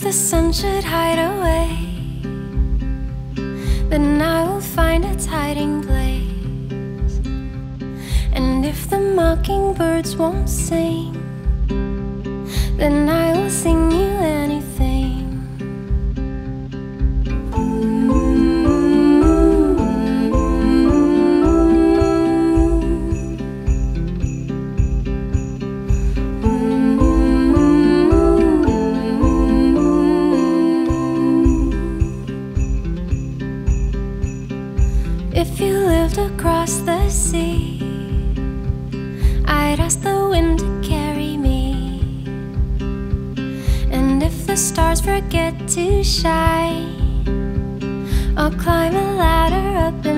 the sun should hide away, then I will find its hiding place. And if the mockingbirds won't sing, If you lived across the sea, I'd ask the wind to carry me. And if the stars forget to shine, I'll climb a ladder up.